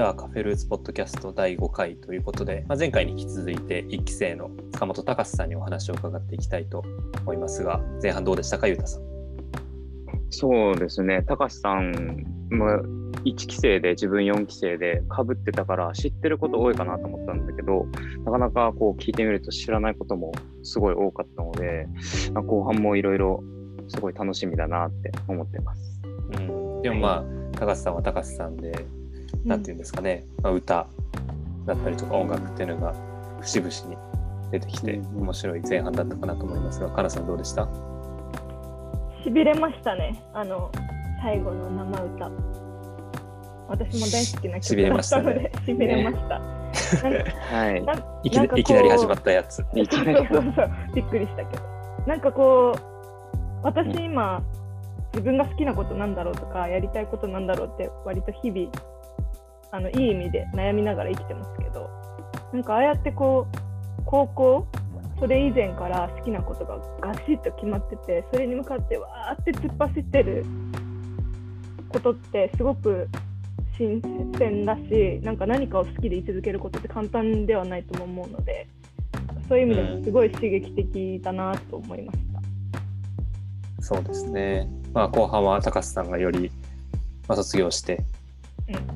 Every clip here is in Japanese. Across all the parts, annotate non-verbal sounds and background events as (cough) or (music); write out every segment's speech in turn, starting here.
じゃあカフェルーツポッドキャスト第5回ということで、まあ、前回に引き続いて1期生の塚本隆さんにお話を伺っていきたいと思いますが前半どうでしたかゆうたさん？そうですね隆さんも1期生で自分4期生でかぶってたから知ってること多いかなと思ったんだけどなかなかこう聞いてみると知らないこともすごい多かったので後半もいろいろすごい楽しみだなって思ってます。うん、でもまあ、高橋さんは高橋さんで何て言うんですかね、まあ、歌だったりとか音楽っていうのが節々に出てきて面白い前半だったかなと思いますが、かなさんどうでした？しびれましたね、あの最後の生歌。私も大好きな曲だったので、しびれました。(laughs) はい、いきいきなり始まったやつ。そうそうそう。びっくりしたけど。なんかこう、私今、自分が好きなことなんだろうとか、やりたいことなんだろうって、割と日々あのいい意味で悩みながら生きてますけどなんかああやってこう高校それ以前から好きなことがガシッと決まっててそれに向かってわーって突っ走ってることってすごく新鮮だしなんか何かを好きで居続けることって簡単ではないとも思うのでそういう意味でもすごい刺激的だなと思いました。うん、そうですね、まあ、後半は高須さんがより、まあ、卒業して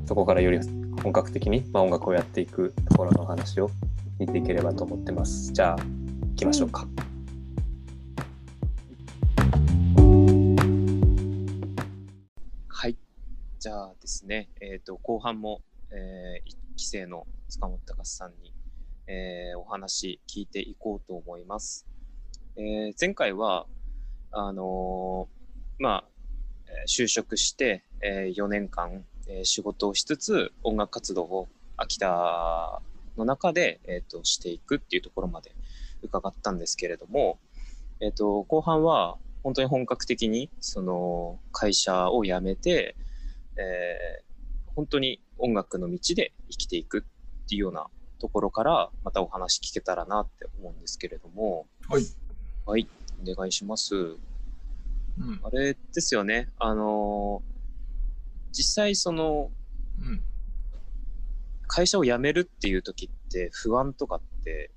そこからより本格的に、まあ、音楽をやっていくところの話を見ていければと思ってます。じゃあ行きましょうか。はい。じゃあですね、えーと、後半も、えー、1期生の塚本隆さんに、えー、お話聞いていこうと思います。えー、前回はあのー、まあ就職して、えー、4年間えー、仕事をしつつ音楽活動を秋田の中で、えーと、していくっていうところまで伺ったんですけれども、えーと、後半は本当に本格的にその会社を辞めて、えー、本当に音楽の道で生きていくっていうようなところからまたお話聞けたらなって思うんですけれども。はい。はい。お願いします、うん、あれですよね。あのー実際その、うん、会社を辞めるっていう時って不安とかって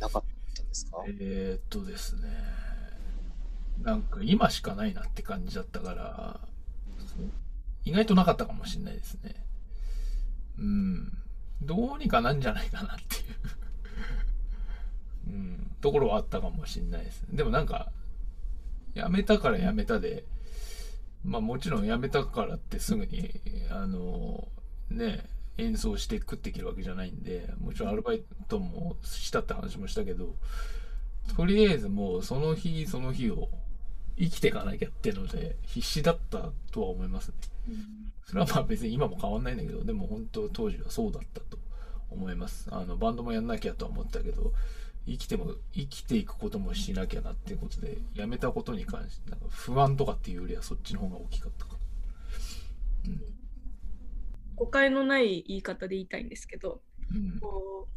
なかったんですか？えー、っとですね。なんか今しかないなって感じだったから意外となかったかもしれないですね。うん。どうにかなんじゃないかなっていう。うん、ところはあったかもしれないです。でもなんか、辞めたから辞めたで、まあもちろん辞めたからってすぐに、あの、ね、演奏して食っていけるわけじゃないんで、もちろんアルバイトもしたって話もしたけど、とりあえずもうその日その日を生きていかなきゃってので必死だったとは思いますね。それはまあ別に今も変わんないんだけど、でも本当当時はそうだったと思います。あのバンドもやんなきゃとは思ったけど、生きても、生きていくこともしなきゃなっていうことで、やめたことに関して、なんか不安とかっていうよりはそっちの方が大きかったか。うん、誤解のない言い方で言いたいんですけど、うん、こ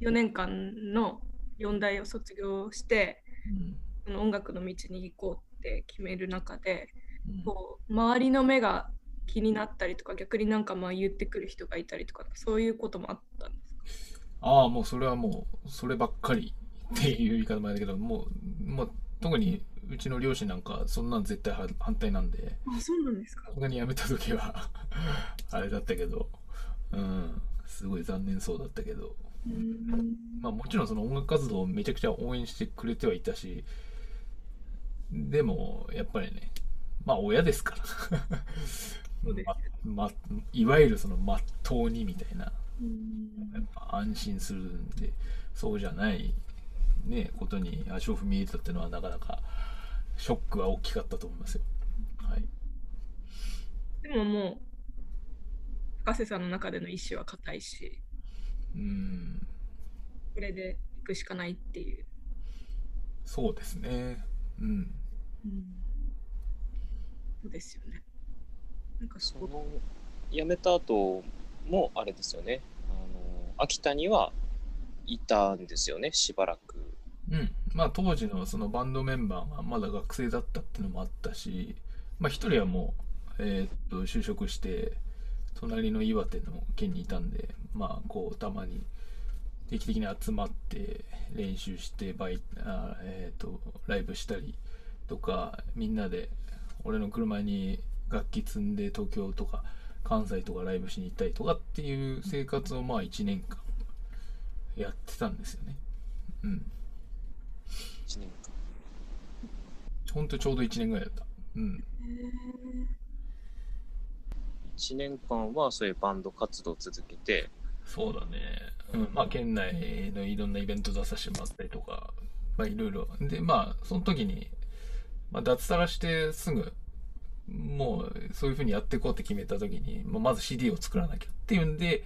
う4年間の4大を卒業して、うん、その音楽の道に行こうって決める中で、うん、こう周りの目が気になったりとか逆になんかまあ言ってくる人がいたりとかそういうこともあったんですああ、もうそれはもう、そればっかりっていう言い方もあるけど、もう、まあ、特にうちの両親なんか、そんなん絶対反対なんで、あ、そうなんですか？他に辞めた時は (laughs) あれだったけど、うん、すごい残念そうだったけど、まあもちろんその音楽活動をめちゃくちゃ応援してくれてはいたし、でも、やっぱりね、まあ親ですから。ま、ま、いわゆるそのまっとうにみたいなやっぱ安心するんでそうじゃないねことに足を踏み入れたっていうのはなかなかショックは大きかったと思いますよ。はい、でももう深瀬さんの中での意思は固いしうん。これで行くしかないっていう。そうですね。うん、うん、そうですよね。なんかその辞めた後もあれですよねあの秋田にはいたんですよねしばらく。うんまあ、当時のそのバンドメンバーがまだ学生だったっていうのもあったし、まあ、1人はもう、えー、っと就職して隣の岩手の県にいたんでまあこうたまに定期的に集まって練習してバイあ、えーと、ライブしたりとかみんなで俺の車に楽器積んで東京とか関西とかライブしに行ったりとかっていう生活をまあ1年間やってたんですよね。うん。1年間。ほんとちょうど1年ぐらいだった。うん。1年間はそういうバンド活動を続けて。そうだね。うん、まあ県内のいろんなイベント出させてもらったりとか、まあいろいろ。で、まあその時に、まあ脱サラしてすぐ、もうそういうふうにやっていこうって決めた時に、まあ、まず CD を作らなきゃっていうんで、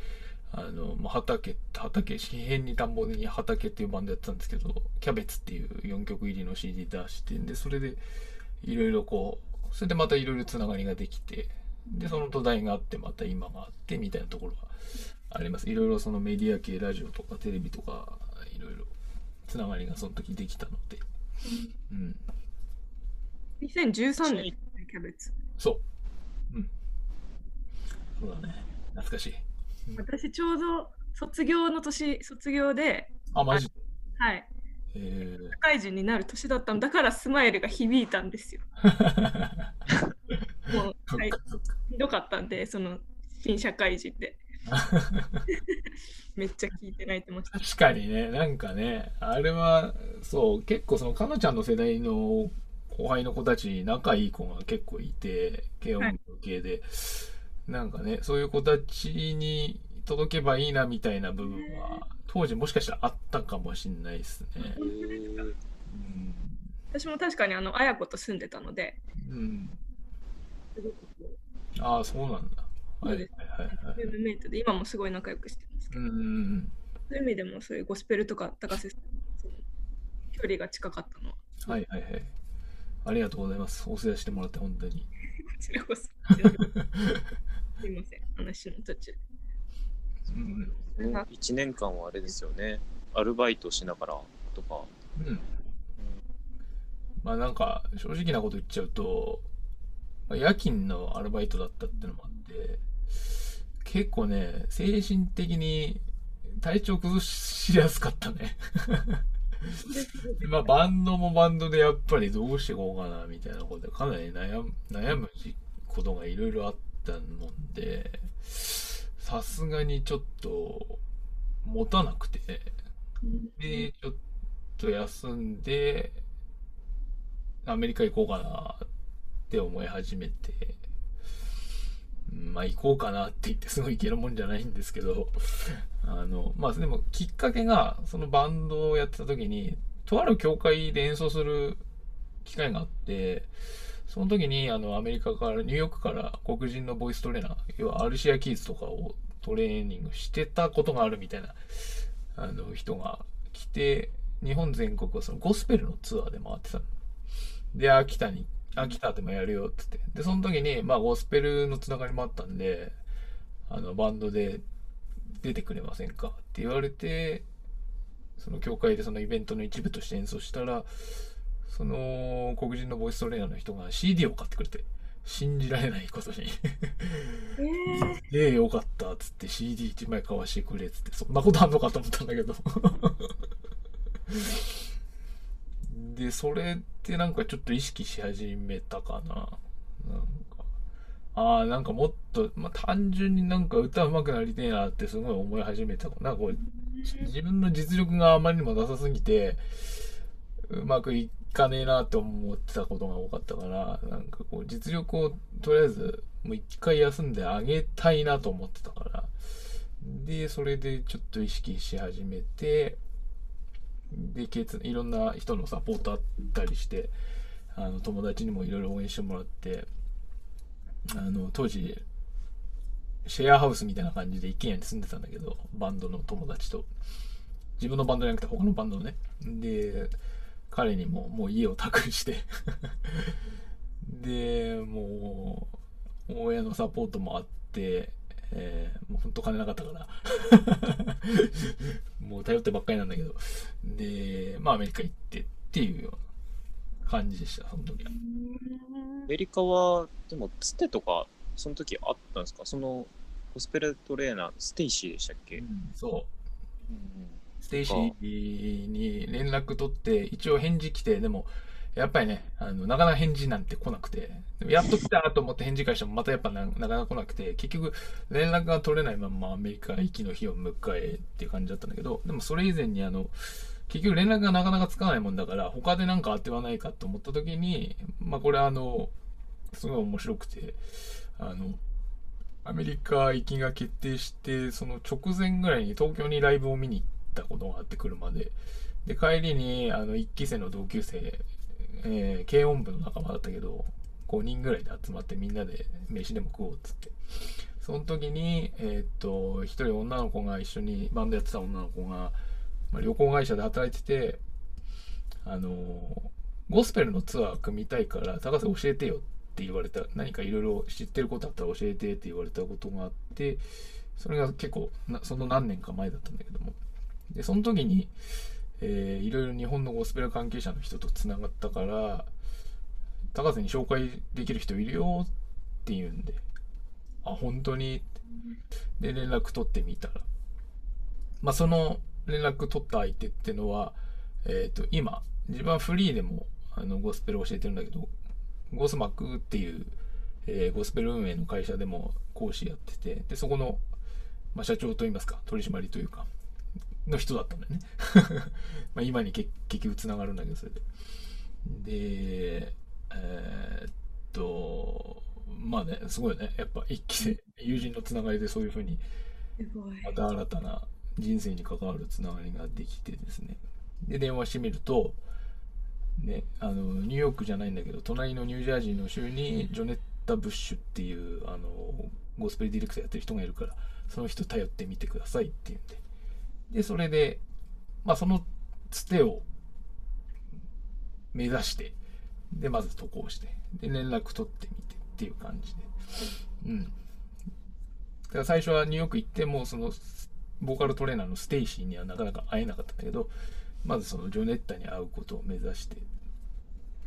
あの、まあ、畑、畑、四辺に田んぼに畑っていうバンドやってたんですけど、キャベツっていう4曲入りの CD 出してんで、それでいろいろこう、それでまたいろいろつながりができて、で、その土台があって、また今があってみたいなところがあります。いろいろそのメディア系、ラジオとかテレビとか、いろいろつながりがその時できたので。うん。2013年、キャベツ。そう。うん。そうだね。懐かしい。私ちょうど卒業の年、卒業で、あ、マジ？はい。社会人になる年だったんだからスマイルが響いたんですよ。(laughs) もう、はい、ひどかったんで、その新社会人で。(laughs) めっちゃ聞いて泣いてました。確かにね、なんかね、あれは、そう、結構その、かのちゃんの世代の後輩の子たち、仲いい子が結構いて、軽音楽系で、はいなんかね、そういう子たちに届けばいいなみたいな部分は、当時もしかしたらあったかもしれないですね。うん、私も確かにあの、綾子と住んでたので、うん。ああ、そうなんだ。はいはいはい、ムメイトで今もすごい仲良くしてますけど、うん、そういう意味でもそういうゴスペルとか高瀬さん距離が近かったのは。はいはいはい。ありがとうございます。お世話してもらって本当に。こちらこそ。すいません、話の途中。うん、1年間はあれですよね、アルバイトしながらとか。うん。まあなんか、正直なこと言っちゃうと、夜勤のアルバイトだったってのもあって、結構ね、精神的に体調崩しやすかったね。(laughs) まあバンドもバンドでやっぱりどうしていこうかなみたいなことでかなり悩む悩むことがいろいろあったので、さすがにちょっと持たなくて、で、ちょっと休んで、アメリカ行こうかなって思い始めて、まあ行こうかなって言ってすぐ行けるもんじゃないんですけど、(laughs) あの、まあでもきっかけが、そのバンドをやってた時に、とある教会で演奏する機会があって、その時にあのアメリカから、ニューヨークから黒人のボイストレーナー、要はアルシア・キーズとかをトレーニングしてたことがあるみたいなあの人が来て、日本全国はそのゴスペルのツアーで回ってたの。で、秋田に、秋田でもやるよってって。で、その時に、まあゴスペルのつながりもあったんで、あの、バンドで出てくれませんか？って言われて、その教会でそのイベントの一部として演奏したら、その黒人のボイストレーナーの人が CD を買ってくれて、信じられないことに。えー、(laughs) えよかったっつって CD1 枚買わしてくれっつって、そんなことあんのかと思ったんだけど。(laughs) で、それってなんかちょっと意識し始めたかな。なんか、ああ、なんかもっと、まあ、単純になんか歌うまくなりてえなってすごい思い始めた。なんかこう、自分の実力があまりにもなさすぎて、うまくいかねえなって思ってたことが多かったから、なんかこう実力をとりあえずもう一回休んであげたいなと思ってたから、で、それでちょっと意識し始めて、で、いろんな人のサポートあったりして、あの友達にもいろいろ応援してもらって、あの当時、シェアハウスみたいな感じで一軒家に住んでたんだけど、バンドの友達と。自分のバンドじゃなくて他のバンドのね。で、彼にももう家を託して (laughs) で、もう、親のサポートもあって、えー、もうほんと金なかったから (laughs) もう頼ってばっかりなんだけど。で、まあアメリカ行ってっていうような感じでした、その時は。アメリカは、でも、つてとか、その時あったんですか？その、ゴスペルトレーナー、ステイシーでしたっけ、うん、そう。うんうん、ステイシーに連絡取って、一応返事来て、でも、やっぱりね、あの、なかなか返事なんて来なくて、やっと来たと思って返事返しても、またやっぱななかなか来なくて、結局、連絡が取れないままアメリカ行きの日を迎えっていう感じだったんだけど、でもそれ以前にあの、結局連絡がなかなかつかないもんだから、他で何か当てはないかと思った時に、まあこれあの、すごい面白くて、あの、アメリカ行きが決定して、その直前ぐらいに東京にライブを見に行ったことがあって車で。で、帰りに、あの、1期生の同級生、えー、軽音部の仲間だったけど、5人ぐらいで集まってみんなで飯でも食おうっつって。その時に、えー、っと、一人女の子が一緒にバンドやってた女の子が、まあ、旅行会社で働いてて、あのゴスペルのツアー組みたいから、高瀬教えてよって言われた、何かいろいろ知ってることあったら教えてって言われたことがあって、それが結構その何年か前だったんだけども。で、その時に、えー、いろいろ日本のゴスペル関係者の人と繋がったから、高瀬に紹介できる人いるよって言うんで、あ、本当に？で、連絡取ってみたら、まあ、その連絡取った相手ってのは、えっ、ー、と、今、自分はフリーでも、あの、ゴスペル教えてるんだけど、ゴスマックっていう、えー、ゴスペル運営の会社でも講師やってて、で、そこの、まあ、社長といいますか、取締りというか、の人だったんだよね。(laughs) まあ今に結局つながるんだけど、それで。で、えー、っと、まあね、すごいね。やっぱ一期生、友人のつながりでそういうふうに、また新たな人生に関わるつながりができてですね。で、電話してみると、ね、あの、ニューヨークじゃないんだけど、隣のニュージャージーの州にジョネッタ・ブッシュっていう、あの、ゴスペルディレクターやってる人がいるから、その人頼ってみてくださいって言うんで。で、それで、まあ、そのつてを目指して、で、まず渡航して、で、連絡取ってみてっていう感じで。うん。だから最初はニューヨーク行っても、その、ボーカルトレーナーのステイシーにはなかなか会えなかったんだけど、まずそのジョネッタに会うことを目指して、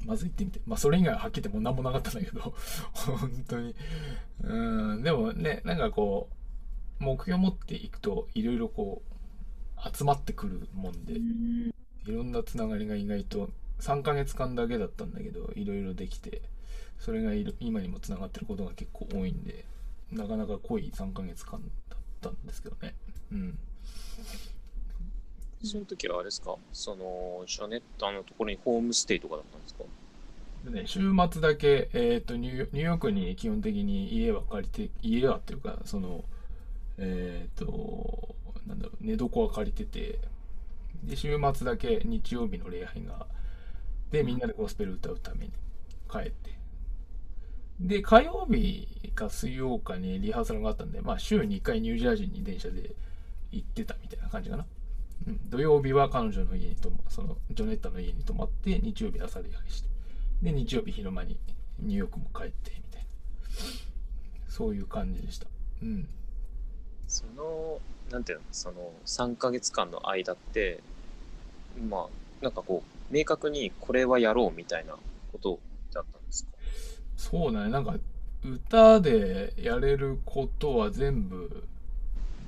まず行ってみて。まあそれ以外ははっきり言っても何もなかったんだけど、(laughs) 本当に。うん、でもね、なんかこう、目標を持っていくと、いろいろこう、集まってくるもんで、いろんなつながりが意外と、3ヶ月間だけだったんだけど、いろいろできて、それが今にもつながってることが結構多いんで、なかなか濃い3ヶ月間だったんですけどね。うん。その時はあれですか？その、シャネッタのところにホームステイとかだったんですか？ね、週末だけ、えっ、ー、とニューヨークに基本的に家は借りて、家はっていうか、その、えっ、ー、と、なんだろう、寝床は借りてて、で、週末だけ日曜日の礼拝が、で、みんなでゴスペル歌うために帰って。で、火曜日か水曜かにリハーサルがあったんで、まあ週に1回ニュージャージーに電車で行ってたみたいな感じかな。うん、土曜日は彼女の家にとそのジョネッタの家に泊まって日曜日朝礼拝して。で日曜日昼間にニューヨークも帰ってみたいな。そういう感じでした。うん。そのなんていうのその3ヶ月間の間ってまあなんかこう明確にこれはやろうみたいなことだったんですか？そうだね。なんか歌でやれることは全部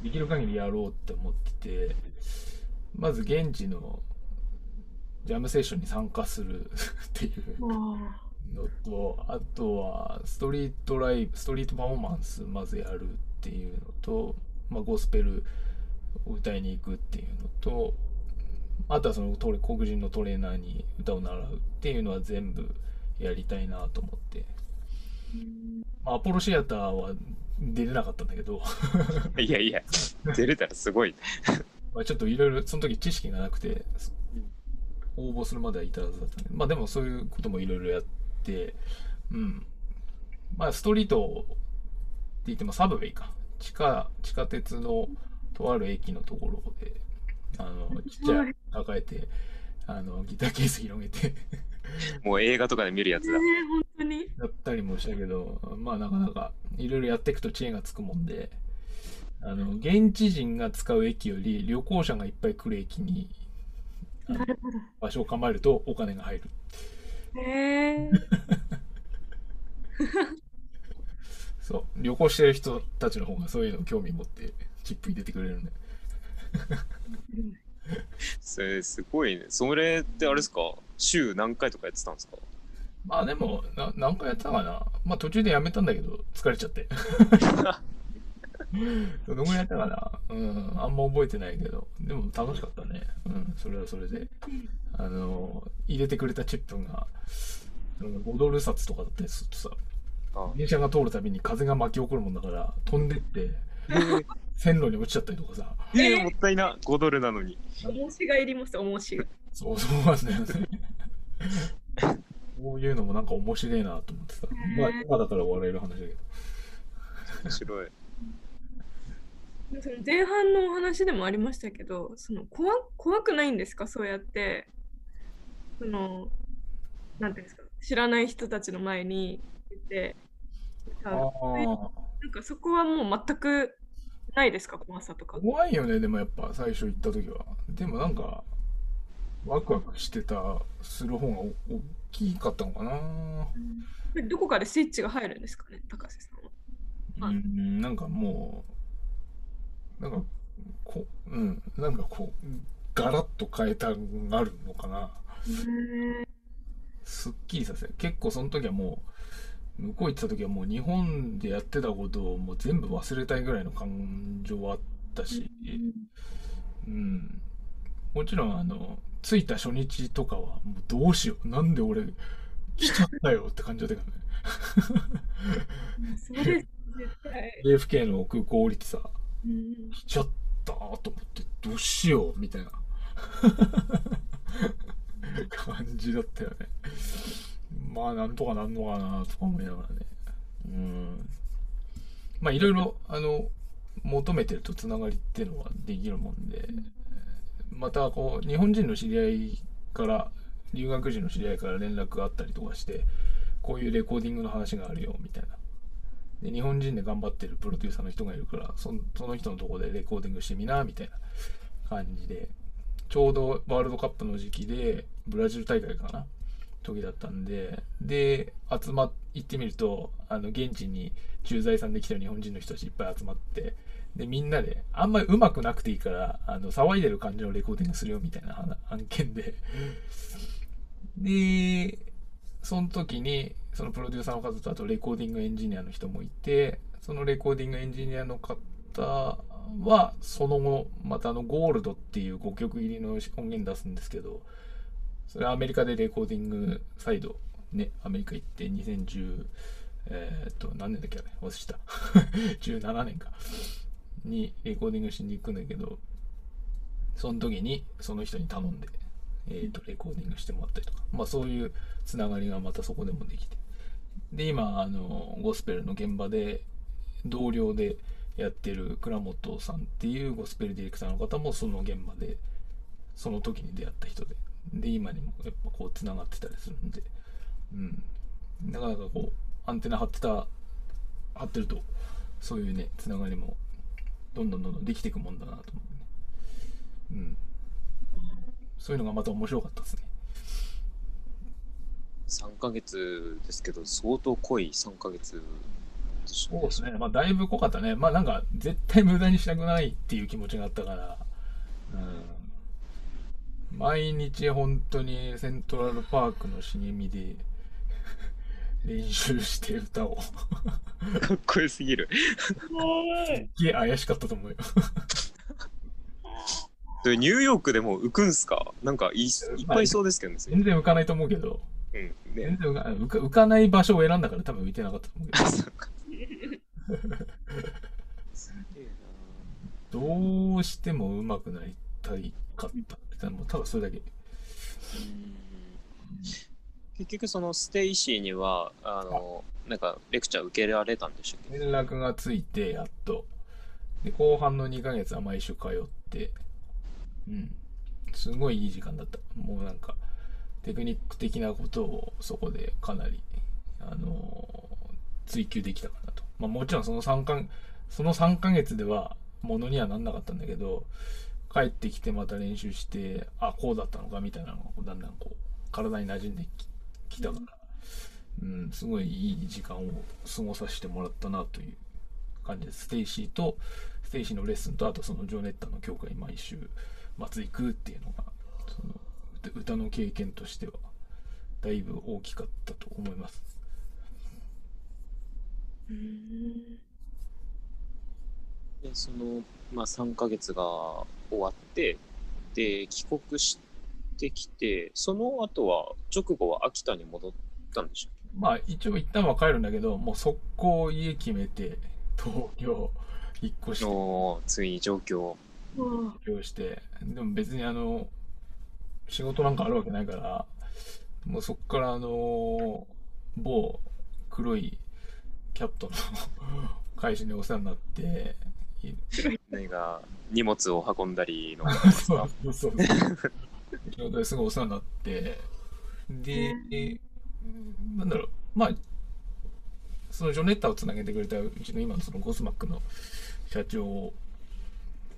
できる限りやろうって思ってて、まず現地のジャムセッションに参加する (laughs) っていうのと、あとはストリートライブ、ストリートパフォーマンスまずやるっていうのと、まあ、ゴスペルを歌いに行くっていうのと、あとはその黒人のトレーナーに歌を習うっていうのは全部やりたいなと思って。まあ、アポロシアターは出れなかったんだけど (laughs) いやいや、出れたらすごい。(laughs) まあちょっといろいろその時知識がなくて、応募するまではいたはずだったんで、まあでもそういうこともいろいろやって、うん。まあストリートって言ってもサブウェイか。地下、地下鉄のとある駅のところで、あの、ちっちゃい抱えて、あの、ギターケース広げて (laughs) もう映画とかで見るやつだ。本当に。やったりもしたけど、まあなかなかいろいろやっていくと知恵がつくもんで、あの、現地人が使う駅より旅行者がいっぱい来る駅に、場所を構えるとお金が入る。へえ。(laughs) そう。旅行してる人たちの方がそういうの興味持ってチップ入れてくれるんで。(laughs) それすごいね。それってあれですか？週何回とかやってたんですか？まあでもな、何回やってたかな。まあ途中でやめたんだけど、疲れちゃって。(laughs) どのぐらいやったかなうん、あんま覚えてないけど、でも楽しかったね。うん、それはそれで。あの、入れてくれたチップが、5ドル札とかだったりするとさ、電車が通るたびに風が巻き起こるもんだから、飛んでって、(laughs) 線路に落ちちゃったりとかさ。えー、もったいな、5ドルなのに。重しがいります、重しが。そうそうなんですね。こういうのもなんか面白いなと思ってさ。まあ、今だから笑える話だけど。面白い。その前半のお話でもありましたけど、その怖怖くないんですか、そうやって、その、なんていうんですか、知らない人たちの前に言って、なんかそこはもう全くないですか、怖さとか。怖いよね、でもやっぱ最初行った時は。でもなんか、ワクワクしてた、する方が大きかったのかな、うん、どこかでスイッチが入るんですかね、高瀬さんは。うん、なんかもう、なんか、こうん、なんかこう、ガラッと変えたがあるのかな。すっきりさせ結構その時はもう向こう行った時はもう日本でやってたことをもう全部忘れたいぐらいの感情はあったし、うん、もちろんあの着いた初日とかはもうどうしよう。なんで俺来ちゃったよって感じだったからね。(laughs) AFK の空港降りてさ、うん、来ちゃったと思ってどうしようみたいな。(laughs) 感じだったよね。まあ、なんとかなんのかなとか思いながらね。うん。まあ、いろいろ、あの、求めてるとつながりっていうのはできるもんで、また、こう、日本人の知り合いから、留学時の知り合いから連絡があったりとかして、こういうレコーディングの話があるよ、みたいな。で、日本人で頑張ってるプロデューサーの人がいるから、そその人のとこでレコーディングしてみな、みたいな感じで、ちょうどワールドカップの時期で、ブラジル大会かな時だったんで、で、集まっ、行ってみると、あの、現地に駐在さんで来てる日本人の人たちいっぱい集まって、で、みんなで、あんまり上手くなくていいから、あの、騒いでる感じのレコーディングするよみたいな案件で、で、その時に、そのプロデューサーの方とあとレコーディングエンジニアの人もいて、そのレコーディングエンジニアの方は、その後、またあの、ゴールドっていう5曲入りの音源出すんですけど、それはアメリカでレコーディングサイド、ね、アメリカ行って2010、えー、っと、何年だっけあれ？忘れした。(laughs) 17年か。にレコーディングしに行くんだけど、その時にその人に頼んで、えー、っと、レコーディングしてもらったりとか、まあそういうつながりがまたそこでもできて。で、今、あの、ゴスペルの現場で同僚で、やってる倉本さんっていうゴスペルディレクターの方もその現場でその時に出会った人でで今にもやっぱこうつながってたりするんで。うん。なかなかこうアンテナ張ってた張ってるとそういうねつながりもどんどんどんどんできていくもんだなと思うね。うん。そういうのがまた面白かったですね。3ヶ月ですけど相当濃い3ヶ月そうですね。まあ、だいぶ濃かったね。まあ、なんか、絶対無駄にしたくないっていう気持ちがあったから、うん。毎日本当にセントラルパークの茂みで練習して歌を。かっこよすぎる。すげえ怪しかったと思うよ。でニューヨークでも浮くんすか？なんかいいっぱいいそうですけどね。全然浮かないと思うけど。うんね、全然浮か浮か浮かない場所を選んだから多分浮いてなかったと思うけど。(laughs) どうしても上手くなりたいかった。ただそれだけ。結局そのステイシーにはあのなんかレクチャー受けられたんでしょう連絡がついてやっと。で後半の2ヶ月は毎週通って。うん。すごいいい時間だった。もうなんかテクニック的なことをそこでかなりあの追求できたかなと。まあもちろんその3か、その3ヶ月ではものにはなんなかったんだけど、帰ってきてまた練習して、あ、こうだったのかみたいなのがだんだんこう、体に馴染んできたから、うん、すごいいい時間を過ごさせてもらったなという感じです。ステイシーと、ステイシーのレッスンと、あとそのジョネッタの教会毎週末行くっていうのが、その歌の経験としては、だいぶ大きかったと思います。でその、まあ、3ヶ月が終わってで帰国してきてその後は直後は秋田に戻ったんでしょ？まあ一応一旦は帰るんだけどもう速攻家決めて東京引っ越して。ついに上京上京して。でも別にあの仕事なんかあるわけないからもうそっからあの某黒いキャットの (laughs) 会社にお世話になって何か荷物を運んだりの。そうそうそう。仕事ですごいお世話になって。で、なんだろう。まあそのジョネッタをつなげてくれたうちの今のそのゴスマックの社長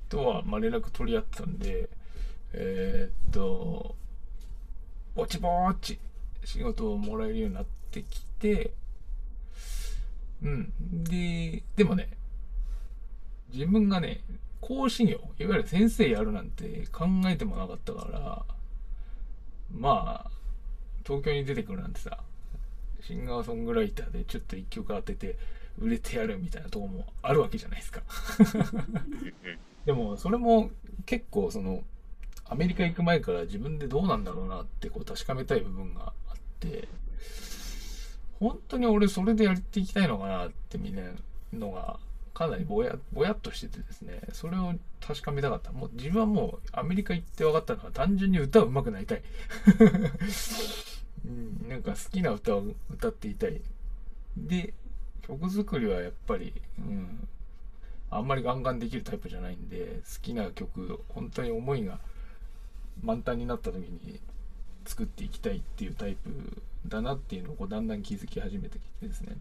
とは、まあ、連絡取り合ってたんでえー、っとぼちぼち仕事をもらえるようになってきてうん。で、でもね、自分がね、講師業、いわゆる先生やるなんて考えてもなかったから、まあ、東京に出てくるなんてさ、シンガーソングライターでちょっと一曲当てて売れてやるみたいなとこもあるわけじゃないですか。(laughs) でも、それも結構その、アメリカ行く前から自分でどうなんだろうなってこう確かめたい部分があって、本当に俺それでやっていきたいのかなってみんなのがかなりぼやぼやっとしててですねそれを確かめたかった。もう自分はもうアメリカ行って分かったのは単純に歌うまくなりたい、(laughs) うん、なんか好きな歌を歌っていたい。で曲作りはやっぱり、うん、あんまりガンガンできるタイプじゃないんで好きな曲本当に思いが満タンになった時に作っていきたいっていうタイプだなっていうのをこうだんだん気づき始めてきてですね。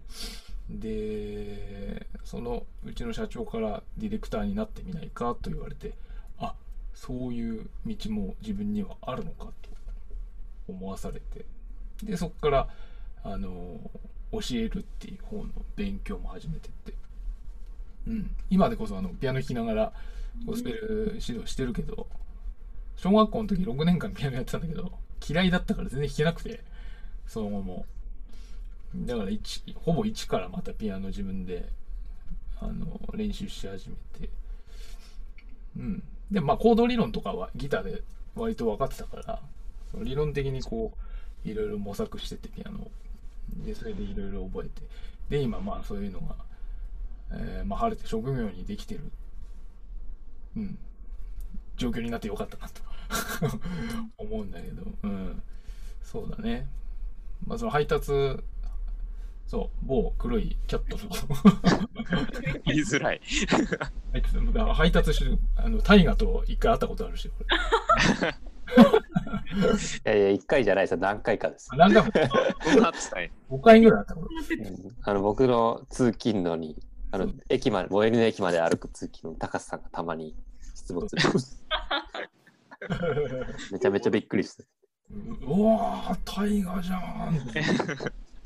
でそのうちの社長からディレクターになってみないかと言われてあそういう道も自分にはあるのかと思わされて。でそこからあの教えるっていう方の勉強も始めてって、うん、今でこそあのピアノ弾きながらゴスペル指導してるけど小学校の時6年間ピアノやってたんだけど嫌いだったから全然弾けなくてその後も。だからほぼ一からまたピアノ自分であの練習し始めて。うん。で、まあコード理論とかはギターで割と分かってたから、理論的にこう、いろいろ模索しててピアノで、それでいろいろ覚えて。で、今まあそういうのが、えー、まあ晴れて職業にできてる。うん。状況になってよかったなと (laughs) 思うんだけど、うん。そうだね。まあ、その配達、そう、某黒いキャットの (laughs) 言いづらい。配達してる、あの、大河と一回会ったことあるし、これ。(laughs) いやいや、一回じゃないですよ、何回かです。何回も。5回ぐらいあったこあの僕の通勤のに、あの、駅まで、最寄りの駅まで歩く通勤の高須さんがたまに出没 (laughs) めちゃめちゃびっくりして。うわー、大河じゃん。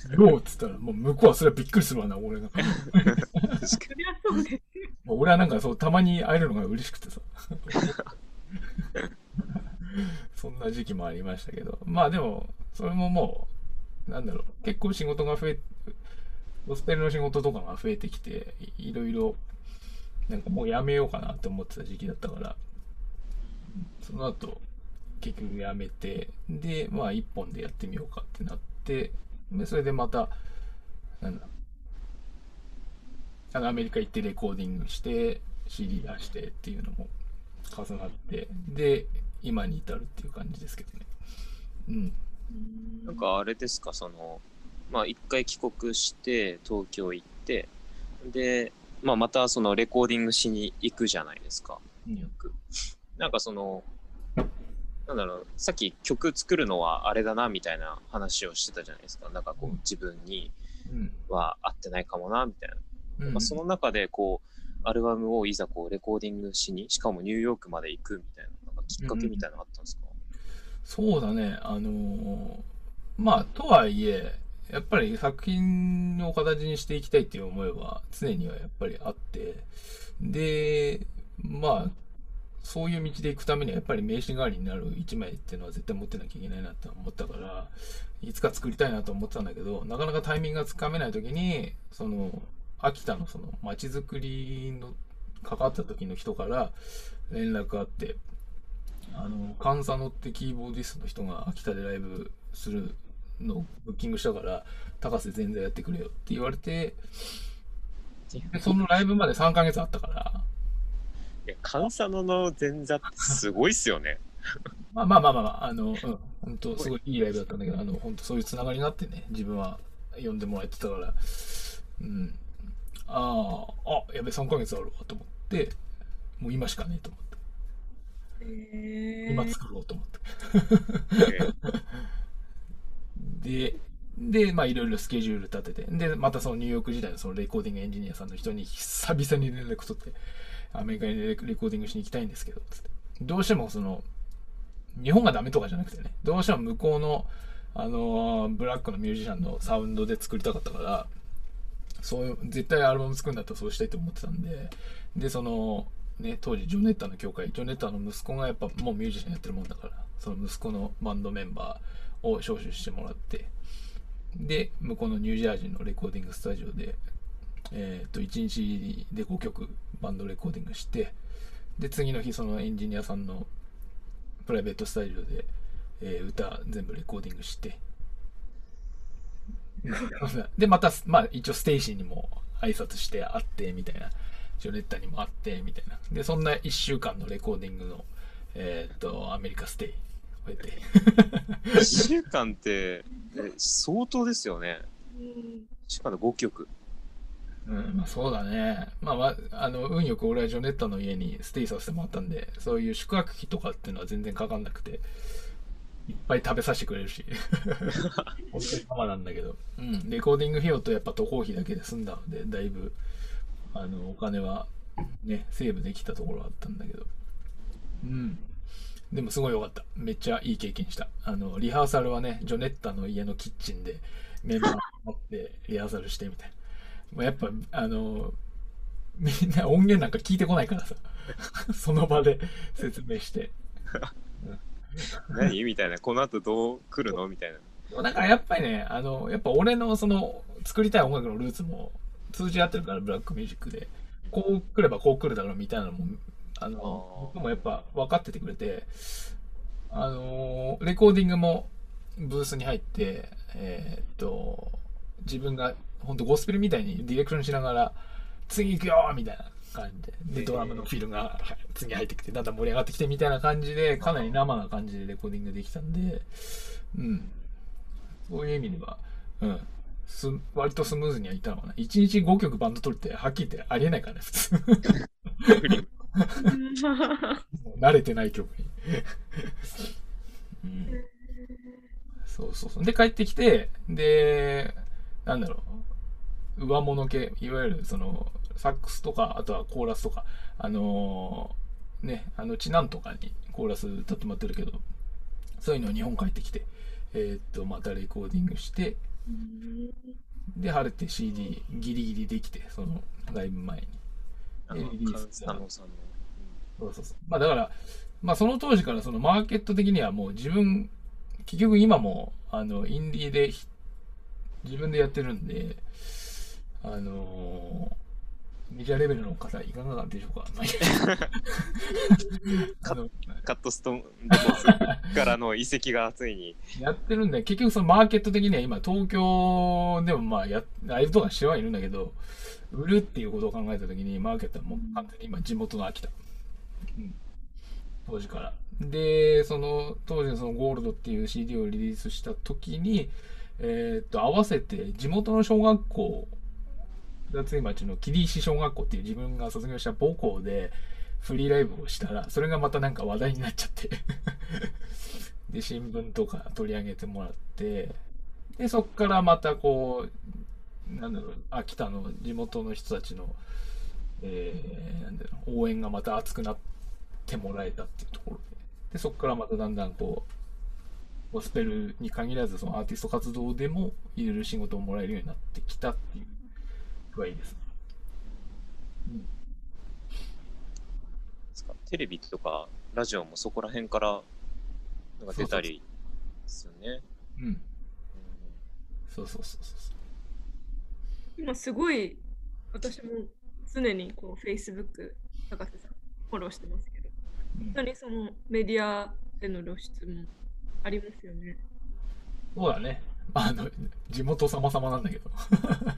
よっつったら、もう向こうはそれはびっくりするわな、俺が。もう俺はなんかそう、たまに会えるのが嬉しくてさ。(laughs) そんな時期もありましたけど。まあでも、それももう、なんだろう、結構仕事が増え、ゴスペルの仕事とかが増えてきて、いろいろ、なんかもうやめようかなって思ってた時期だったから、その後、結局やめて、で、まあ一本でやってみようかってなって、でそれでまた、なんだ、あのアメリカ行ってレコーディングして、CD 出してっていうのも重なって、で、今に至るっていう感じですけどね。うん。なんかあれですか、その、まあ一回帰国して東京行って、で、まあまたそのレコーディングしに行くじゃないですか、よく。なんかその、なんだろう、さっき曲作るのはあれだなみたいな話をしてたじゃないですか。なんかこう自分には合ってないかもなみたいな。うん、まあ、その中でこう、アルバムをいざこうレコーディングしに、しかもニューヨークまで行くみたいな、なんかきっかけみたいなのあったんですか、うん、そうだね。あのー、まあ、とはいえ、やっぱり作品を形にしていきたいっていう思いは常にはやっぱりあって、で、まあ、そういう道で行くためにはやっぱり名刺代わりになる1枚っていうのは絶対持ってなきゃいけないなって思ったから、いつか作りたいなと思ってたんだけど、なかなかタイミングがつかめない時に、その、秋田のその街づくりの関わった時の人から連絡あって、あの、カンサノってキーボーディストの人が秋田でライブするのをブッキングしたから、高瀬全然やってくれよって言われて、でそのライブまで3ヶ月あったから。いや、カンサノの前座ってすごいっすよね。まあまあまあまあ、あの、うん、本当すごいいいライブだったんだけど、あの、本当そういうつながりになってね、自分は呼んでもらえてたから、うん。ああ、あ、やべ、3ヶ月あるわと思って、もう今しかねえと思って。えー、今作ろうと思って。で、で、まあいろいろスケジュール立てて、で、またそのニューヨーク時代のそのレコーディングエンジニアさんの人に久々に連絡取って、アメリカにレコーディングしに行きたいんですけど、つって。どうしてもその、日本がダメとかじゃなくてね、どうしても向こうの、あのー、ブラックのミュージシャンのサウンドで作りたかったから、そういう、絶対アルバム作るんだったらそうしたいと思ってたんで、で、その、ね、当時、ジョネッタの教会、ジョネッタの息子がやっぱもうミュージシャンやってるもんだから、その息子のバンドメンバーを招集してもらって、で、向こうのニュージャージーのレコーディングスタジオで、えっ、と、1日で5曲バンドレコーディングして、で、次の日、そのエンジニアさんのプライベートスタジオで、えー、歌全部レコーディングして、(laughs) で、また、まあ一応ステイシーにも挨拶して会って、みたいな。ジョネッタにも会って、みたいな。で、そんな1週間のレコーディングの、えー、っと、アメリカステイを経て。1週間って相当ですよね。1週間で5曲。うん、まあそうだね。まあ、あの、運よく俺はジョネッタの家にステイさせてもらったんで、そういう宿泊費とかっていうのは全然かかんなくて、いっぱい食べさせてくれるし。(laughs) 本当にママなんだけど。うん。レコーディング費用とやっぱ渡航費だけで済んだので、だいぶ、あの、お金はね、セーブできたところはあったんだけど。うん。でもすごい良かった。めっちゃいい経験した。あの、リハーサルはね、ジョネッタの家のキッチンでメンバー持ってリハーサルしてみたいな。もうやっぱ、あの、みんな音源なんか聞いてこないからさ。(laughs) その場で説明して。(laughs) 何？みたいな。この後どう来るの？みたいな。だからやっぱりね、あの、やっぱ俺のその作りたい音楽のルーツも通じ合ってるから、ブラックミュージックで。こう来ればこう来るだろうみたいなのも、あの、僕もやっぱ分かっててくれて、あの、レコーディングもブースに入って、えー、っと、自分が本当ゴスペルみたいにディレクションしながら、次行くよみたいな感じで、で、ドラムのフィルが次入ってきて、だんだん盛り上がってきてみたいな感じで、かなり生な感じでレコーディングできたんで、うん。そういう意味では、うん。す割とスムーズにはいったのかな。1日5曲バンド撮るって、はっきり言ってありえないからね、普通。慣れてない曲にうん。そうそうそう。で、帰ってきて、で、なんだろう。上物系、いわゆるその、サックスとか、あとはコーラスとか、あのー、ね、あの、チナンとかにコーラス歌ってもらってるけど、そういうのを日本帰ってきて、えー、っと、またレコーディングして、で、晴れて CD ギリギリできて、その、ライブ前に。リリース。そうそうそう。まあだから、まあその当時からそのマーケット的にはもう自分、結局今も、あの、インディーで自分でやってるんで、あのー、メジャーレベルの方いかがでしょうか？(laughs) カットストーンからの遺跡がついに。やってるんで、結局そのマーケット的には今東京でもまあや、ライブとかしてはいるんだけど、売るっていうことを考えたときに、マーケットはもう完全に今地元の秋田。うん。当時から。で、その、当時のそのゴールドっていう CD をリリースしたときに、えー、っと、合わせて地元の小学校、脱井町の桐石小学校っていう自分が卒業した母校でフリーライブをしたら、それがまたなんか話題になっちゃって。(laughs) で、新聞とか取り上げてもらって、で、そっからまたこう、なんだろう、秋田の地元の人たちの、えー、なんだろう、応援がまた熱くなってもらえたっていうところで、で、そっからまただんだんこう、ゴスペルに限らずそのアーティスト活動でも入れる仕事をもらえるようになってきたっていう具合です。うんテレビとかラジオもそこら辺からなんか出たりですよね。うん。そうそうそうそう。今すごい私も常にこう Facebook 高瀬さんフォローしてますけど、本当にそのメディアでの露出もありますよね。そうだね。あの、地元様々なんだけど。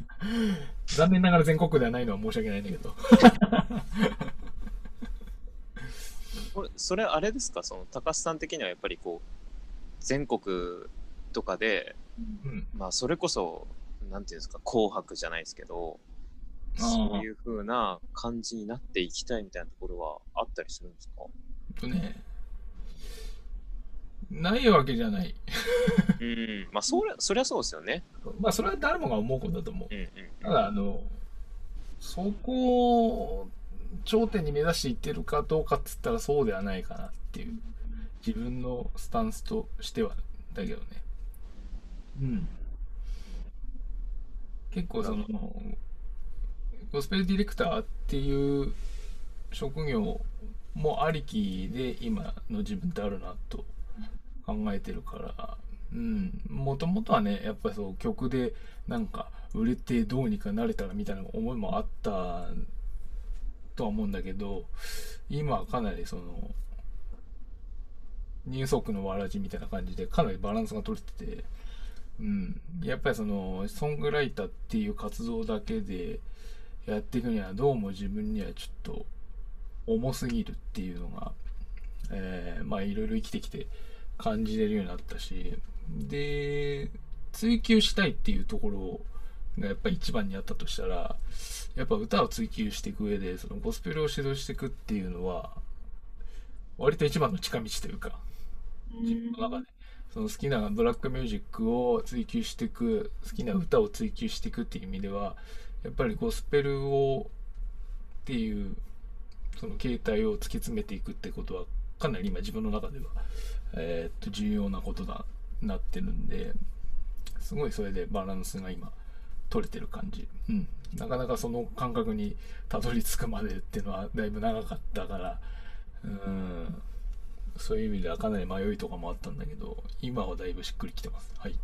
(laughs) 残念ながら全国ではないのは申し訳ないんだけど。(laughs) これそれあれですか？その高須さん的にはやっぱりこう全国とかで、うん、まあそれこそなんていうんですか？紅白じゃないですけどそういうふうな感じになっていきたいみたいなところはあったりするんですか？とねないわけじゃない。うん、まあそりゃそりゃそうですよね。まあそれは誰もが思うことだと思う。うんうん、ただあのそこ頂点に目指していってるかどうかっつったらそうではないかなっていう自分のスタンスとしてはだけどねうん結構そのゴスペルディレクターっていう職業もありきで今の自分ってあるなと考えてるからうんもともとはねやっぱそう曲でなんか売れてどうにかなれたらみたいな思いもあったとは思うんだけど、今はかなりその、入足のわらじみたいな感じで、かなりバランスが取れてて、うん。やっぱりその、ソングライターっていう活動だけでやっていくには、どうも自分にはちょっと重すぎるっていうのが、えー、まあいろいろ生きてきて感じれるようになったし、で、追求したいっていうところがやっぱり一番にあったとしたら、やっぱ歌を追求していく上で、そのゴスペルを指導していくっていうのは、割と一番の近道というか、自分の中で。その好きなブラックミュージックを追求していく、好きな歌を追求していくっていう意味では、やっぱりゴスペルをっていう、その形態を突き詰めていくってことは、かなり今自分の中では、えー、っと、重要なことだ、なってるんで、すごいそれでバランスが今、取れてる感じ。うん。なかなかその感覚にたどり着くまでっていうのはだいぶ長かったから、うん。そういう意味ではかなり迷いとかもあったんだけど、今はだいぶしっくりきてます。はい。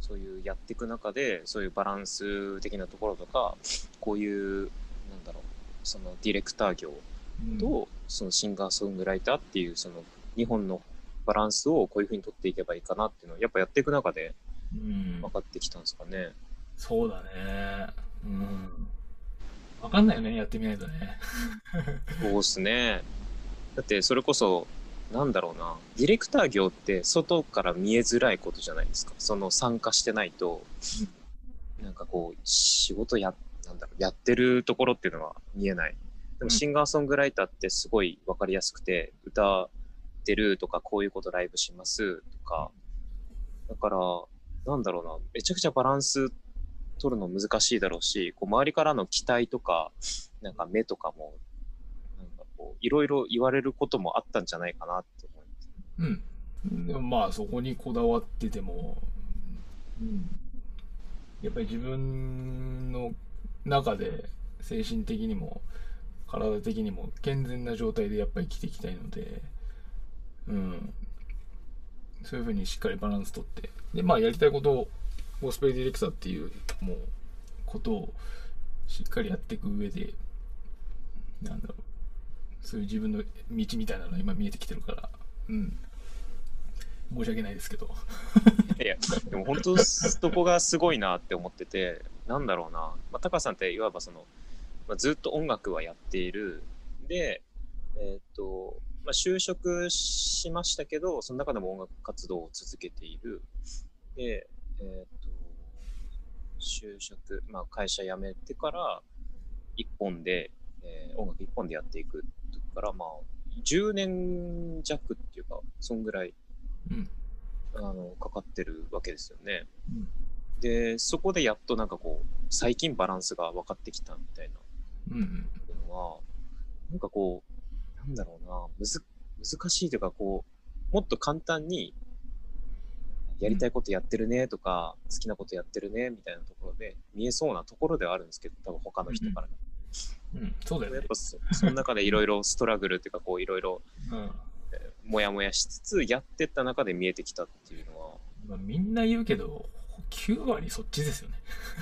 そういうやっていく中で、そういうバランス的なところとか、こういう、なんだろう、そのディレクター業と、そのシンガーソングライターっていう、その日本のバランスをこういうふうに取っていけばいいかなっていうのを、やっぱやっていく中で分かってきたんですかね。うんそうだね。うん。わかんないよね、やってみないとね。そうっすね。だってそれこそ、なんだろうな、ディレクター業って外から見えづらいことじゃないですか。その参加してないと、なんかこう、仕事や、なんだろう、やってるところっていうのは見えない。でもシンガーソングライターってすごいわかりやすくて、歌ってるとか、こういうことライブしますとか、だから、なんだろうな、めちゃくちゃバランス取るの難しいだろうし、こう周りからの期待とか、なんか目とかも、なんかこう、いろいろ言われることもあったんじゃないかなって思います。うん。でもまあ、そこにこだわってても、うん。やっぱり自分の中で精神的にも体的にも健全な状態でやっぱり生きていきたいので、うん。そういうふうにしっかりバランスとって。で、まあやりたいことをゴスペルディレクターっていうもうことをしっかりやっていく上でなんだろう。そういう自分の道みたいなのが今見えてきてるから。うん。申し訳ないですけど。いやでも本当そこがすごいなって思っててなんだろうな、まあ、タカさんっていわばその、まあ、ずっと音楽はやっている。でえっ、とまあ、就職しましたけどその中でも音楽活動を続けている。でえっ、と就職、まあ、会社辞めてから一本で、えー、音楽一本でやっていく時から、まあ、10年弱っていうか、そんぐらい、うん、あのかかってるわけですよね。うん、で、そこでやっとなんかこう、最近バランスが分かってきたみたいなのは、なんかこう、なんだろうな、むず難しいというか、こう、もっと簡単にやりたいことやってるねとか、好きなことやってるねみたいなところで見えそうなところではあるんですけど、多分他の人から。うん、そうだよ、ね、やっぱそその中でいろいろストラグルっていうか、こういろいろ、もやもやしつつ、やってった中で見えてきたっていうのは。まあ、みんな言うけど、9割そっちですよね。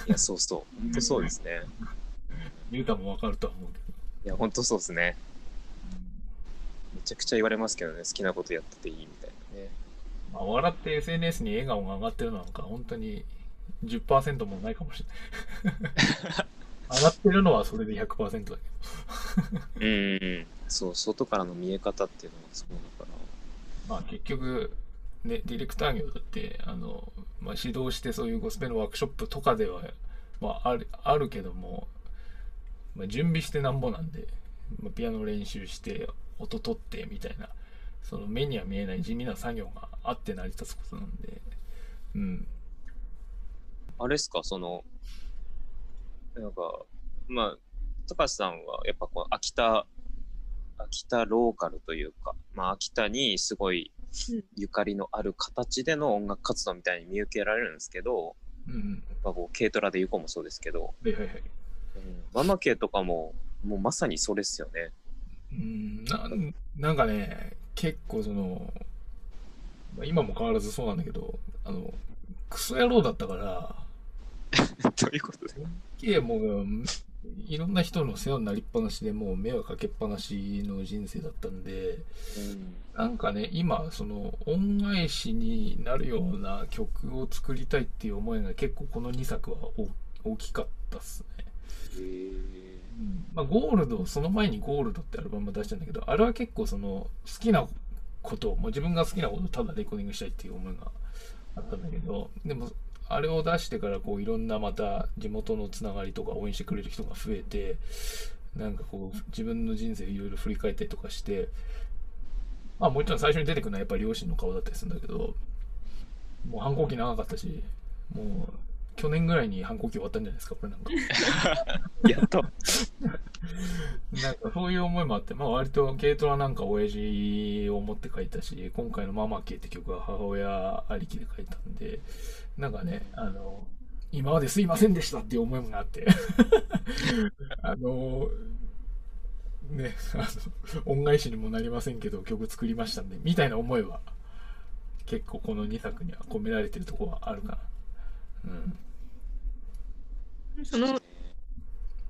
いや、そうそう。本当そうですね。ゆうたもわかるとは思うけど。いや、本当そうですね。めちゃくちゃ言われますけどね、好きなことやってていいみたいなね。まあ、笑って SNS に笑顔が上がってるのなんか、本当に10%もないかもしれない。(laughs) 上がってるのはそれで100%だけど。うん、そう、外からの見え方っていうのがそうだから。まあ結局、ね、ディレクター業だって、あの、まあ、指導してそういうゴスペルワークショップとかでは、まあ、あるあるけども、まあ、準備してなんぼなんで、まあ、ピアノ練習して音取ってみたいな。その目には見えない地味な作業があって成り立つことなんで。うん。あれですか？そのなんかまあ高橋さんはやっぱこう秋田秋田ローカルというか、まあ、秋田にすごいゆかりのある形での音楽活動みたいに見受けられるんですけど、うん、やっぱこう軽トラで行こうもそうですけど、はいはいはい、うん、ママ系とかももうまさにそれですよね。うんななんかね結構その今も変わらずそうなんだけどあのクソ野郎だったから (laughs) どういうこといやもういろんな人の世話になりっぱなしでもう迷惑かけっぱなしの人生だったんで、うん、なんかね今その恩返しになるような曲を作りたいっていう思いが結構この2作は大きかったっすね。まあ、ゴールド、その前にゴールドってアルバム出したんだけど、あれは結構その好きなこともう自分が好きなことをただレコーディングしたいっていう思いがあったんだけど、でもあれを出してからこういろんなまた地元のつながりとか応援してくれる人が増えて、なんかこう自分の人生いろいろ振り返ったりとかして、まあもちろん最初に出てくるのはやっぱり両親の顔だったりするんだけど、もう反抗期長かったし、もう去年ぐらいに反抗期終わったんじゃないですか、これなんか。(laughs) やっと。なんかそういう思いもあって、まあ割と軽トラなんか親父を持って書いたし、今回のママ系って曲は母親ありきで書いたんで、なんかね、あの、今まですいませんでしたっていう思いもあって、(laughs) あの、ね、あの、恩返しにもなりませんけど曲作りましたんで、みたいな思いは結構この2作には込められてるところはあるかな。うん。その、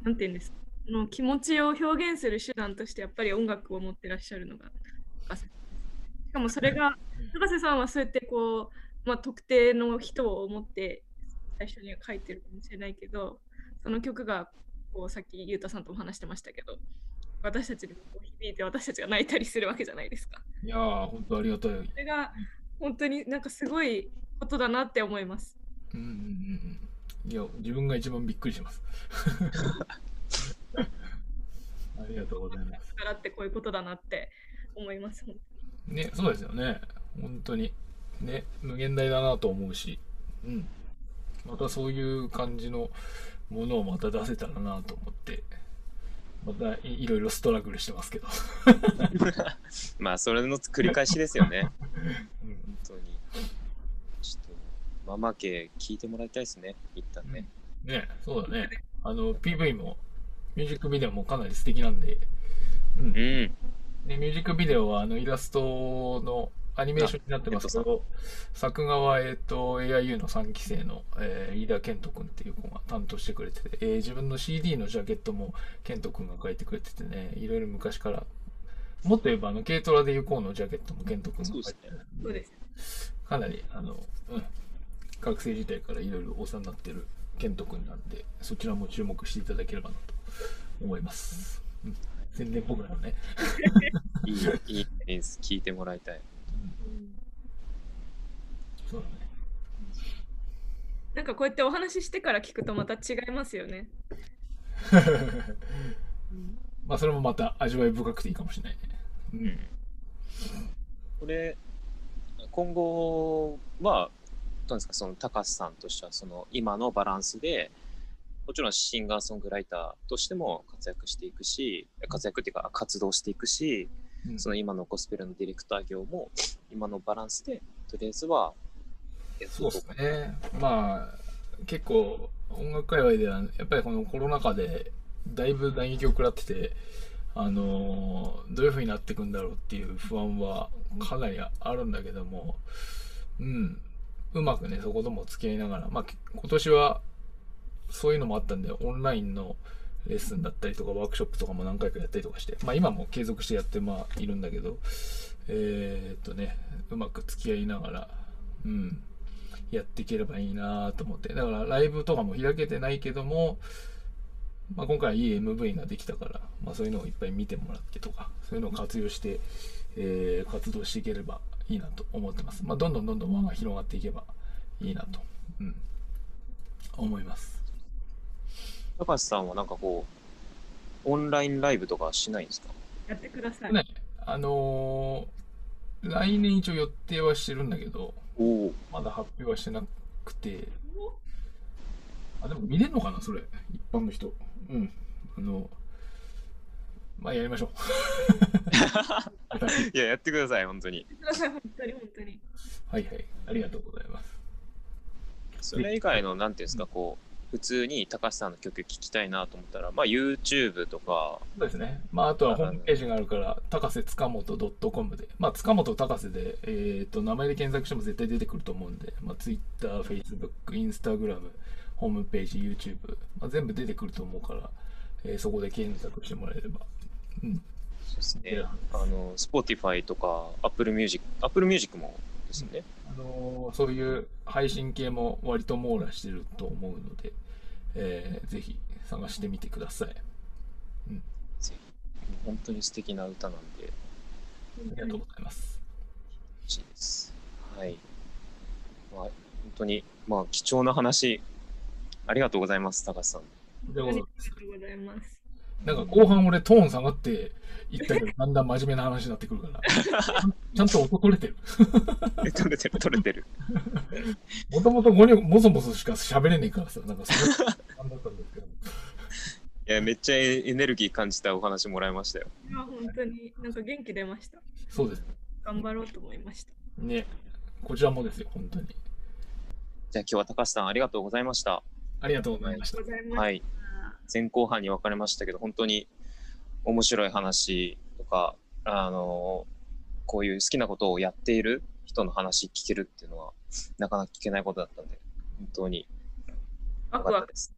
なんていうんですか、の気持ちを表現する手段としてやっぱり音楽を持ってらっしゃるのが高瀬しかもそれが、高瀬さんはそうやってこう、まあ、特定の人を思って最初には書いてるかもしれないけど、その曲がこうさっきゆうたさんとも話してましたけど、私たちにこう響いて私たちが泣いたりするわけじゃないですか。いやー、本当ありがたい。それが本当になんかすごいことだなって思います。うんうんうんいや、自分が一番びっくりします。(laughs) ありがとうございます。力ってこういうことだなって思います。ね、そうですよね。本当に。ね、無限大だなと思うし、うん。またそういう感じのものをまた出せたらなと思って、またいろいろストラグルしてますけど。(laughs) まあ、それの繰り返しですよね。うん、本当に。ママ家聞いてもらいたいですね、一旦ね。ね、そうだね。あの、PV も、ミュージックビデオもかなり素敵なんで、うん。うん、で、ミュージックビデオは、あの、イラストのアニメーションになってますけど、作画は、えっ、と、AIU の3期生の、えー、飯田健人君っていう子が担当してくれてて、えー、自分の CD のジャケットも健人君が書いてくれててね、いろいろ昔から、もっと言えば、あの、軽トラで行こうのジャケットも健人君が書いてる。そうです。かなり、あの、うん、学生時代からいろいろお世話になってる健人君なんで、そちらも注目していただければなと思います。うん、宣伝っぽくなるね。(laughs) いい、いいです。聞いてもらいたい。うん、そうだね。なんかこうやってお話ししてから聞くとまた違いますよね。(laughs) まあそれもまた味わい深くていいかもしれないね。うん。これ、今後はどうですか？その高橋さんとしてはその今のバランスでもちろんシンガーソングライターとしても活躍していくし活躍っていうか活動していくし、うん、その今のゴスペルのディレクター業も今のバランスでとりあえずはそうですね。まあ、結構、音楽界隈では、やっぱりこのコロナ禍で、だいぶ打撃を食らってて、あのどういう風になっていくんだろうっていう不安はかなりあるんだけども、うん、うまくね、そことも付き合いながら、まあ、今年はそういうのもあったんで、オンラインのレッスンだったりとか、ワークショップとかも何回かやったりとかして、まあ今も継続してやってまあいるんだけど、えー、っとね、うまく付き合いながら、うん、やっていければいいなと思って。だからライブとかも開けてないけども、まあ、今回いい MV ができたから、まあ、そういうのをいっぱい見てもらってとか、そういうのを活用して、えー、活動していければいいなと思ってます。まあ、どんどんどんどん輪が広がっていけばいいなと、うん、思います。高橋さんはなんかこう、オンラインライブとかしないんですか？やってください。ね、あのー、来年一応予定はしてるんだけど、まだ発表はしてなくて、あ、でも見れるのかな、それ。一般の人。うん。あの、まあやりましょう。(laughs) いや、やってください、本当に。本当に、本当に。はいはい。ありがとうございます。それ以外の、なんていうんですか、こう、普通に高橋さんの曲聴きたいなと思ったら、まあ、YouTube とか。そうですね。まあ、あとはホームページがあるから、高瀬塚本 .com で、まあ、塚本高瀬で、えっ、ー、と、名前で検索しても絶対出てくると思うんで、まあ、Twitter、Facebook、Instagram、ホームページ、YouTube、まあ、全部出てくると思うから、えー、そこで検索してもらえれば。うん。そうですね。あの、Spotify とか Apple Music、Apple Music もですね。あのー、そういう配信系も割と網羅してると思うので、えー、ぜひ探してみてください。うん。本当に素敵な歌なんで。ありがとうございます。嬉しいです。はい。まあ、本当に、まあ、貴重な話、ありがとうございます、高橋さん。ありがとうございます。なんか後半俺トーン下がっていったけど、だんだん真面目な話になってくるから。ちゃんと音取れてる。取れてる、取れてる。もともとゴニョ、もそもそしか喋れねえからさ、なんかそれ、なんだったんですけど。いや、めっちゃエネルギー感じたお話もらいましたよ。いや、本当になんか元気出ました。そうです。頑張ろうと思いました。ね、こちらもですよ、本当に。じゃあ今日は高橋さんありがとうございました。ありがとうございました。はい。前後半に分かれましたけど、本当に面白い話とか、あの、こういう好きなことをやっている人の話聞けるっていうのは、なかなか聞けないことだったんで、本当に良かったです。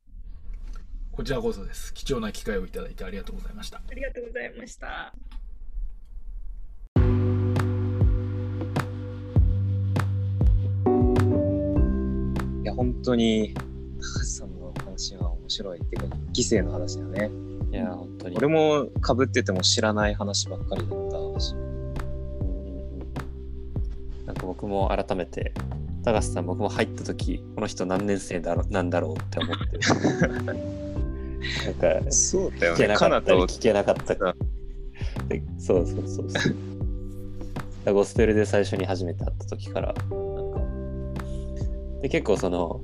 こちらこそです。貴重な機会をいただいてありがとうございました。ありがとうございました。いや、本当に、高橋さん話は面白いっていうか、犠牲の話だね。いや、本当に。俺もかぶってても知らない話ばっかりだったし。なんか僕も改めて、高橋さん、僕も入った時、この人何年生だろなんだろうって思って。(laughs) なんか、そうだよね。聞けなかったり聞けなかったか。そうそうそうそう。ゴスペルで最初に初めて会った時から、で結構その、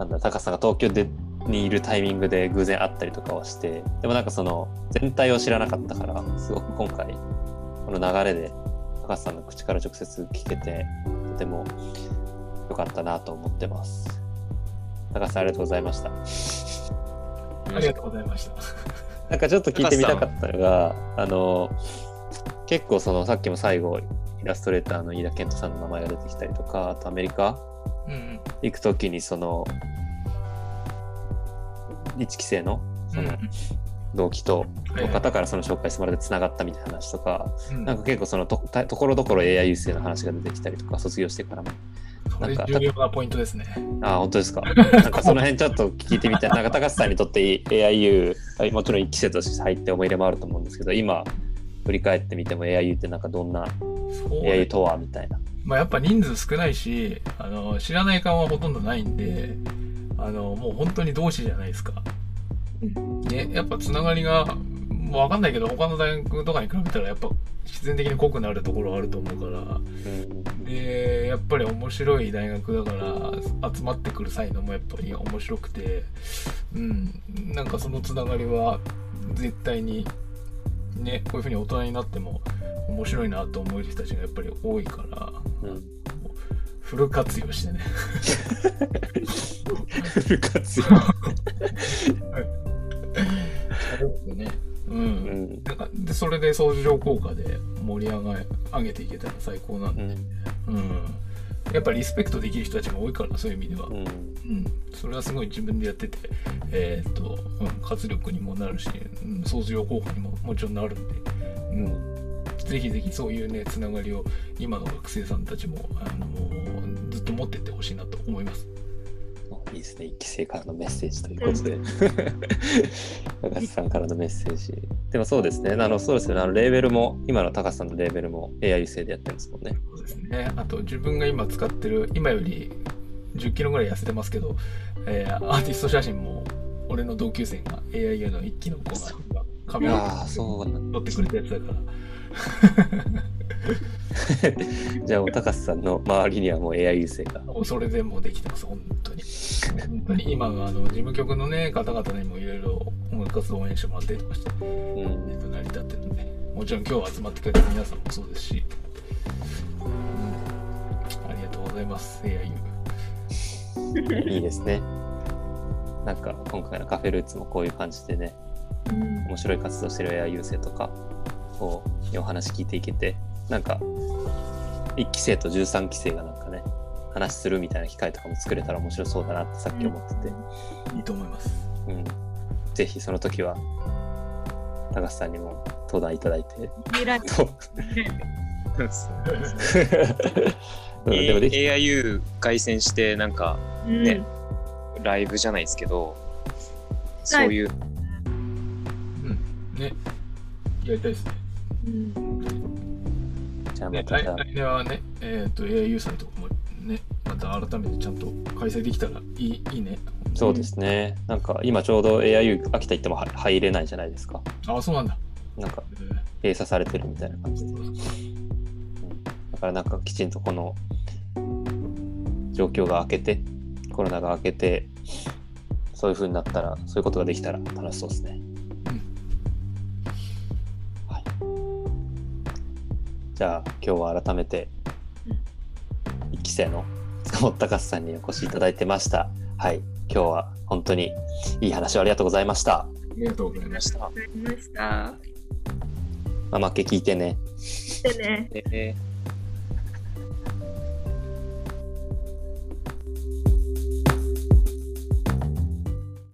なんだ高さが東京でにいるタイミングで偶然会ったりとかはしてでもなんかその全体を知らなかったからすごく今回この流れで高橋さんの口から直接聞けてとても良かったなと思ってます。高橋さんありがとうございました。ありがとうございました。なんかちょっと聞いてみたかったのがあの結構そのさっきも最後イラストレーターの飯田健人さんの名前が出てきたりとかあとアメリカ行く時にその1期生のその同期との方からその紹介してもらってつながったみたいな話とか、なんか結構そのとところどころ AI 優勢の話が出てきたりとか卒業してからも。なんか重要なポイントですね。あ本当ですか？(laughs) なんかその辺ちょっと聞いてみたい。なんか高橋さんにとって AIU、もちろん1期生として入って思い入れもあると思うんですけど、今振り返ってみても AIU ってなんかどんな AI とはみたいな。まあ、やっぱ人数少ないしあの知らない顔はほとんどないんであのもう本当に同志じゃないですか。ね、やっぱつながりがもう分かんないけど他の大学とかに比べたらやっぱ必然的に濃くなるところあると思うから。でやっぱり面白い大学だから集まってくる才能もやっぱり面白くて。うん。なんかそのつながりは絶対にねこういうふうに大人になっても面白いなと思える人たちがやっぱり多いから、うん、フル活用してね。フル活用。ね。うん。なんかでそれで相乗効果で盛り上が上げていけたら最高なんで、うん、うん、やっぱリスペクトできる人たちが多いからそういう意味では、うん、うん、それはすごい自分でやってて、えー、っと、うん、活力にもなるし、うん、相乗効果にももちろんなるんで、うん、ぜひぜひそういうねつながりを今の学生さんたちも、あのー、ずっと持ってってほしいなと思います。いいですね、一期生からのメッセージということで、高橋さんからのメッセージ。でもそうですね、あのそうですよね、あのレーベルも、今の高橋さんのレーベルも AI 製でやってるんですもんね。そうですね、あと自分が今使ってる、今より10キロぐらい痩せてますけど、えー、アーティスト写真も、俺の同級生が AI の一期の子がカメラを撮ってくれたやつだから。(laughs) じゃあ、高橋さんの周りにはもう AI 優勢が。それでもできてます、本当に。本当に今、あの事務局の、ね、方々にもいろいろ音楽活動応援してもらったりとかして、うん、成り立ってるんで、もちろん今日集まってくれた皆さんもそうですし、うん、ありがとうございます、AIU。いいですね。なんか今回のカフェルーツもこういう感じでね、面白い活動してる AI 優勢とかをお話聞いていけて、なんか1期生と13期生がなんかね話するみたいな機会とかも作れたら面白そうだなってさっき思ってて、うん、いいと思います、うん、ぜひその時は高橋さんにも登壇いただいて。(laughs) うん、でも AIU 凱旋してなんかね、うん、ライブじゃないですけどそういう、うん、ね。やりたいですね、うんじゃあまた、ね、来年はね、えっ、ー、と AIU 祭とかもね、また改めてちゃんと開催できたらいいいいね。そうですね。なんか今ちょうど AIU 秋田行っても入れないじゃないですか。ああ、そうなんだ。なんか閉鎖されてるみたいな感じで。うん、だからなんかきちんとこの状況が明けて、コロナが明けて、そういうふうになったら、そういうことができたら楽しそうですね。じゃあ今日は改めて1期生の塚本隆さんにお越しいただいてました。はい、今日は本当にいい話をありがとうございました。ありがとうございました。ありがとうございました。まあ、負け聞いてね。聞いてね。